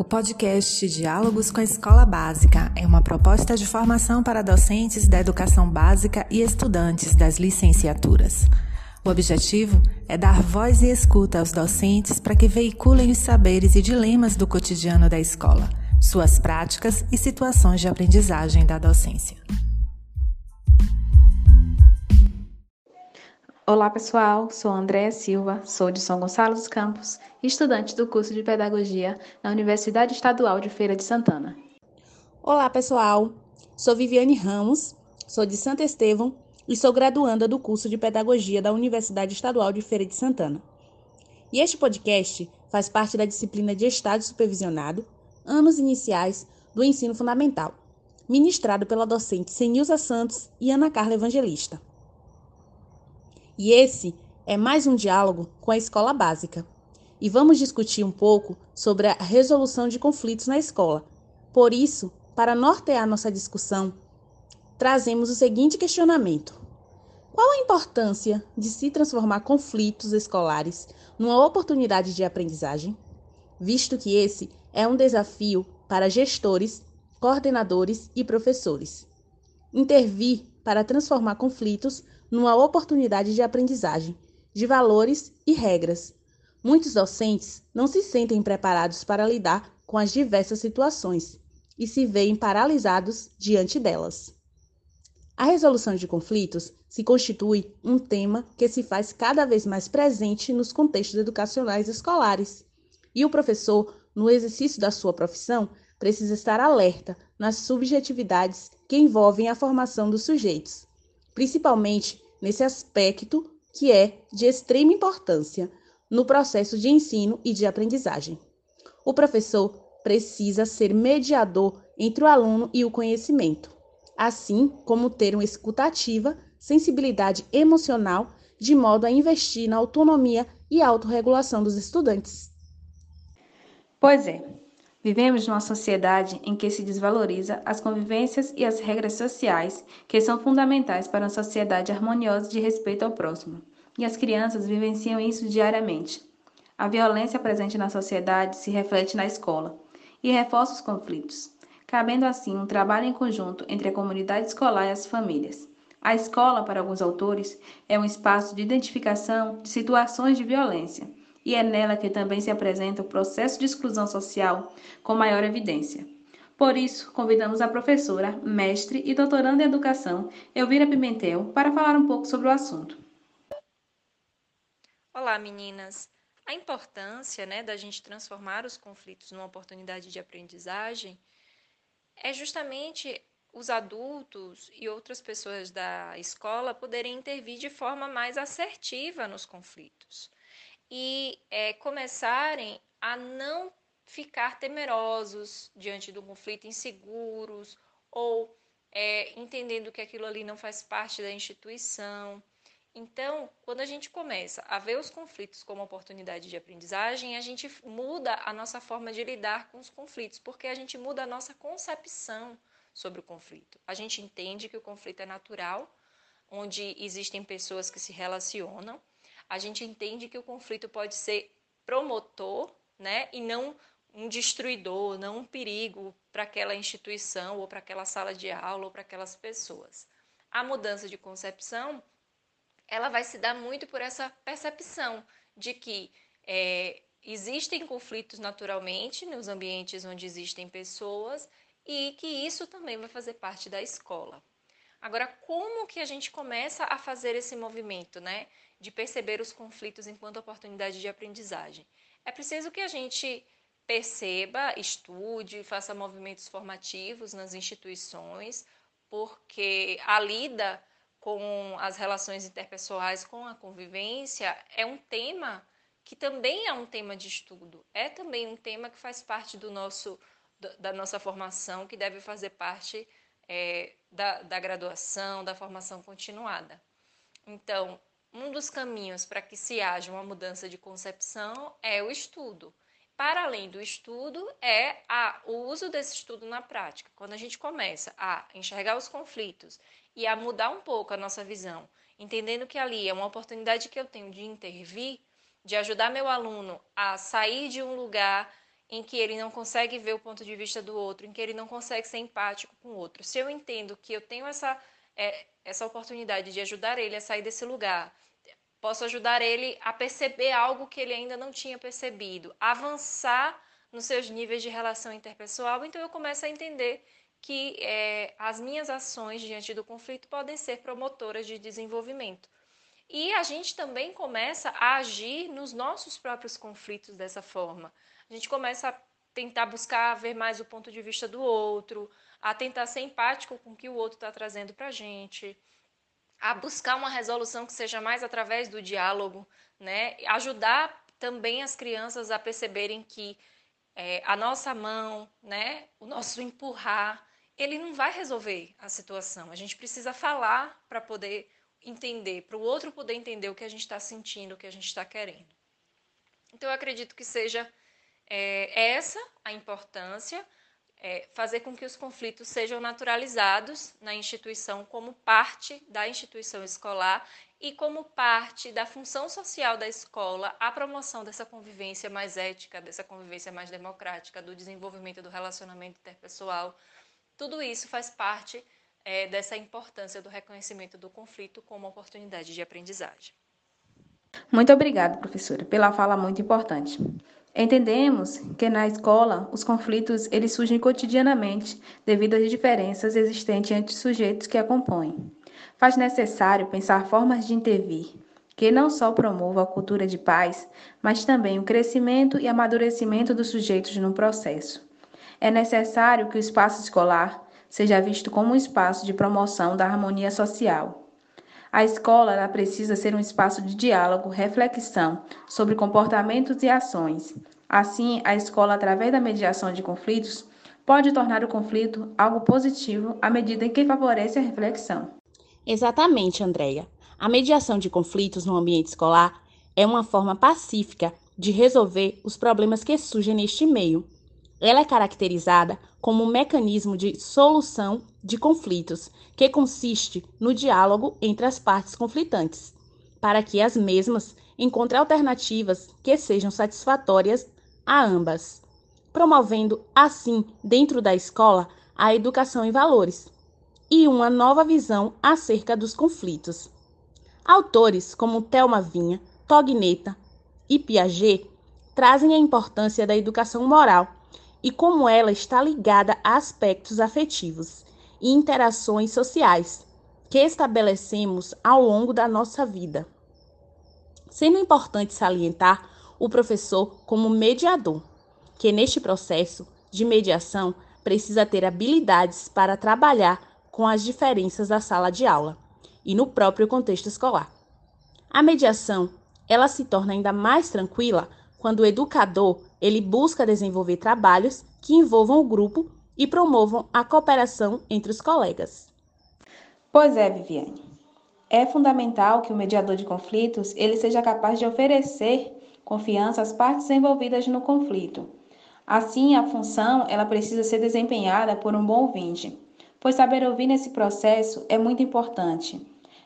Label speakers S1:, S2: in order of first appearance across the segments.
S1: O podcast Diálogos com a Escola Básica é uma proposta de formação para docentes da educação básica e estudantes das licenciaturas. O objetivo é dar voz e escuta aos docentes para que veiculem os saberes e dilemas do cotidiano da escola, suas práticas e situações de aprendizagem da docência.
S2: Olá pessoal, sou Andréa Silva, sou de São Gonçalo dos Campos, estudante do curso de Pedagogia na Universidade Estadual de Feira de Santana.
S3: Olá pessoal, sou Viviane Ramos, sou de Santo Estevão e sou graduanda do curso de Pedagogia da Universidade Estadual de Feira de Santana. E este podcast faz parte da disciplina de Estado Supervisionado, anos iniciais do ensino fundamental, ministrado pela docente Senilza Santos e Ana Carla Evangelista. E esse é mais um diálogo com a escola básica. E vamos discutir um pouco sobre a resolução de conflitos na escola. Por isso, para nortear nossa discussão, trazemos o seguinte questionamento: Qual a importância de se transformar conflitos escolares numa oportunidade de aprendizagem? Visto que esse é um desafio para gestores, coordenadores e professores. Intervir para transformar conflitos numa oportunidade de aprendizagem, de valores e regras. Muitos docentes não se sentem preparados para lidar com as diversas situações e se veem paralisados diante delas. A resolução de conflitos se constitui um tema que se faz cada vez mais presente nos contextos educacionais escolares, e o professor, no exercício da sua profissão, precisa estar alerta nas subjetividades que envolvem a formação dos sujeitos, principalmente nesse aspecto que é de extrema importância no processo de ensino e de aprendizagem. O professor precisa ser mediador entre o aluno e o conhecimento, assim como ter uma escutativa, sensibilidade emocional, de modo a investir na autonomia e autorregulação dos estudantes.
S2: Pois é, Vivemos numa sociedade em que se desvaloriza as convivências e as regras sociais que são fundamentais para uma sociedade harmoniosa de respeito ao próximo. E as crianças vivenciam isso diariamente. A violência presente na sociedade se reflete na escola e reforça os conflitos, cabendo assim um trabalho em conjunto entre a comunidade escolar e as famílias. A escola, para alguns autores, é um espaço de identificação de situações de violência e é nela que também se apresenta o processo de exclusão social com maior evidência. Por isso, convidamos a professora, mestre e doutoranda em educação, Elvira Pimentel, para falar um pouco sobre o assunto.
S4: Olá, meninas! A importância né, da gente transformar os conflitos numa oportunidade de aprendizagem é justamente os adultos e outras pessoas da escola poderem intervir de forma mais assertiva nos conflitos e é, começarem a não ficar temerosos diante do conflito, inseguros ou é, entendendo que aquilo ali não faz parte da instituição. Então, quando a gente começa a ver os conflitos como oportunidade de aprendizagem, a gente muda a nossa forma de lidar com os conflitos, porque a gente muda a nossa concepção sobre o conflito. A gente entende que o conflito é natural, onde existem pessoas que se relacionam, a gente entende que o conflito pode ser promotor, né, e não um destruidor, não um perigo para aquela instituição ou para aquela sala de aula ou para aquelas pessoas. A mudança de concepção, ela vai se dar muito por essa percepção de que é, existem conflitos naturalmente nos ambientes onde existem pessoas e que isso também vai fazer parte da escola. Agora, como que a gente começa a fazer esse movimento, né? De perceber os conflitos enquanto oportunidade de aprendizagem. É preciso que a gente perceba, estude, faça movimentos formativos nas instituições, porque a lida com as relações interpessoais, com a convivência, é um tema que também é um tema de estudo, é também um tema que faz parte do nosso, da nossa formação, que deve fazer parte é, da, da graduação, da formação continuada. Então, um dos caminhos para que se haja uma mudança de concepção é o estudo. Para além do estudo, é a, o uso desse estudo na prática. Quando a gente começa a enxergar os conflitos e a mudar um pouco a nossa visão, entendendo que ali é uma oportunidade que eu tenho de intervir, de ajudar meu aluno a sair de um lugar em que ele não consegue ver o ponto de vista do outro, em que ele não consegue ser empático com o outro. Se eu entendo que eu tenho essa, é, essa oportunidade de ajudar ele a sair desse lugar, posso ajudar ele a perceber algo que ele ainda não tinha percebido, avançar nos seus níveis de relação interpessoal, então eu começo a entender que é, as minhas ações diante do conflito podem ser promotoras de desenvolvimento. E a gente também começa a agir nos nossos próprios conflitos dessa forma. A gente começa a tentar buscar ver mais o ponto de vista do outro, a tentar ser empático com o que o outro está trazendo para a gente, a buscar uma resolução que seja mais através do diálogo, né? Ajudar também as crianças a perceberem que é, a nossa mão, né, o nosso empurrar, ele não vai resolver a situação. A gente precisa falar para poder entender, para o outro poder entender o que a gente está sentindo, o que a gente está querendo. Então, eu acredito que seja é, essa a importância, é, fazer com que os conflitos sejam naturalizados na instituição como parte da instituição escolar e como parte da função social da escola a promoção dessa convivência mais ética, dessa convivência mais democrática, do desenvolvimento do relacionamento interpessoal. Tudo isso faz parte é, dessa importância do reconhecimento do conflito como oportunidade de aprendizagem.
S2: Muito obrigada, professora, pela fala muito importante. Entendemos que na escola os conflitos eles surgem cotidianamente devido às diferenças existentes entre os sujeitos que a compõem. Faz necessário pensar formas de intervir que não só promovam a cultura de paz, mas também o crescimento e amadurecimento dos sujeitos no processo. É necessário que o espaço escolar seja visto como um espaço de promoção da harmonia social. A escola precisa ser um espaço de diálogo, reflexão sobre comportamentos e ações. Assim, a escola, através da mediação de conflitos, pode tornar o conflito algo positivo à medida em que favorece a reflexão.
S3: Exatamente, Andréia. A mediação de conflitos no ambiente escolar é uma forma pacífica de resolver os problemas que surgem neste meio. Ela é caracterizada como um mecanismo de solução de conflitos, que consiste no diálogo entre as partes conflitantes, para que as mesmas encontrem alternativas que sejam satisfatórias a ambas, promovendo assim, dentro da escola, a educação em valores e uma nova visão acerca dos conflitos. Autores como Thelma Vinha, Togneta e Piaget trazem a importância da educação moral e como ela está ligada a aspectos afetivos e interações sociais que estabelecemos ao longo da nossa vida. Sendo importante salientar o professor como mediador, que neste processo de mediação precisa ter habilidades para trabalhar com as diferenças da sala de aula e no próprio contexto escolar. A mediação, ela se torna ainda mais tranquila quando o educador ele busca desenvolver trabalhos que envolvam o grupo e promovam a cooperação entre os colegas.
S2: Pois é, Viviane. É fundamental que o mediador de conflitos ele seja capaz de oferecer confiança às partes envolvidas no conflito. Assim, a função ela precisa ser desempenhada por um bom ouvinte, pois saber ouvir nesse processo é muito importante.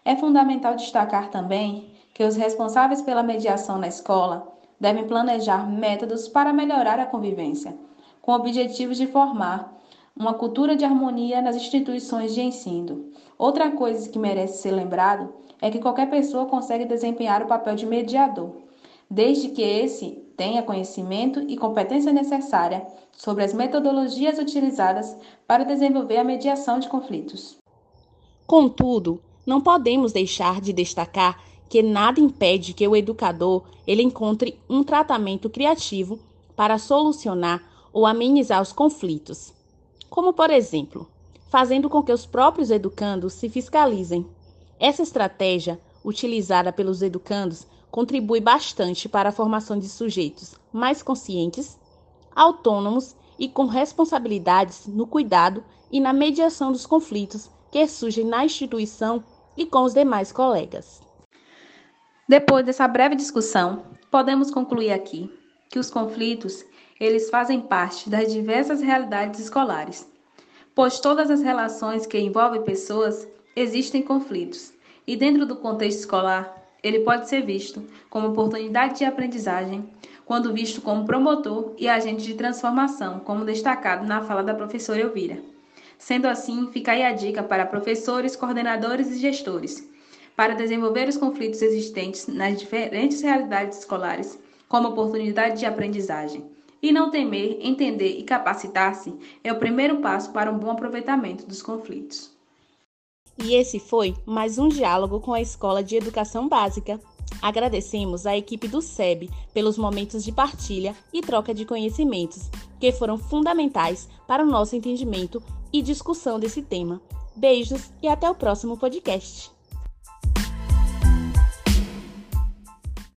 S2: É fundamental destacar também que os responsáveis pela mediação na escola devem planejar métodos para melhorar a convivência, com o objetivo de formar uma cultura de harmonia nas instituições de ensino. Outra coisa que merece ser lembrado é que qualquer pessoa consegue desempenhar o papel de mediador, desde que esse tenha conhecimento e competência necessária sobre as metodologias utilizadas para desenvolver a mediação de conflitos.
S3: Contudo, não podemos deixar de destacar que nada impede que o educador ele encontre um tratamento criativo para solucionar ou amenizar os conflitos. Como, por exemplo, fazendo com que os próprios educandos se fiscalizem. Essa estratégia, utilizada pelos educandos, contribui bastante para a formação de sujeitos mais conscientes, autônomos e com responsabilidades no cuidado e na mediação dos conflitos que surgem na instituição e com os demais colegas.
S2: Depois dessa breve discussão, podemos concluir aqui que os conflitos, eles fazem parte das diversas realidades escolares, pois todas as relações que envolvem pessoas existem conflitos, e dentro do contexto escolar, ele pode ser visto como oportunidade de aprendizagem, quando visto como promotor e agente de transformação, como destacado na fala da professora Elvira. Sendo assim, fica aí a dica para professores, coordenadores e gestores, para desenvolver os conflitos existentes nas diferentes realidades escolares como oportunidade de aprendizagem. E não temer, entender e capacitar-se é o primeiro passo para um bom aproveitamento dos conflitos.
S3: E esse foi mais um diálogo com a Escola de Educação Básica. Agradecemos à equipe do SEB pelos momentos de partilha e troca de conhecimentos, que foram fundamentais para o nosso entendimento e discussão desse tema. Beijos e até o próximo podcast.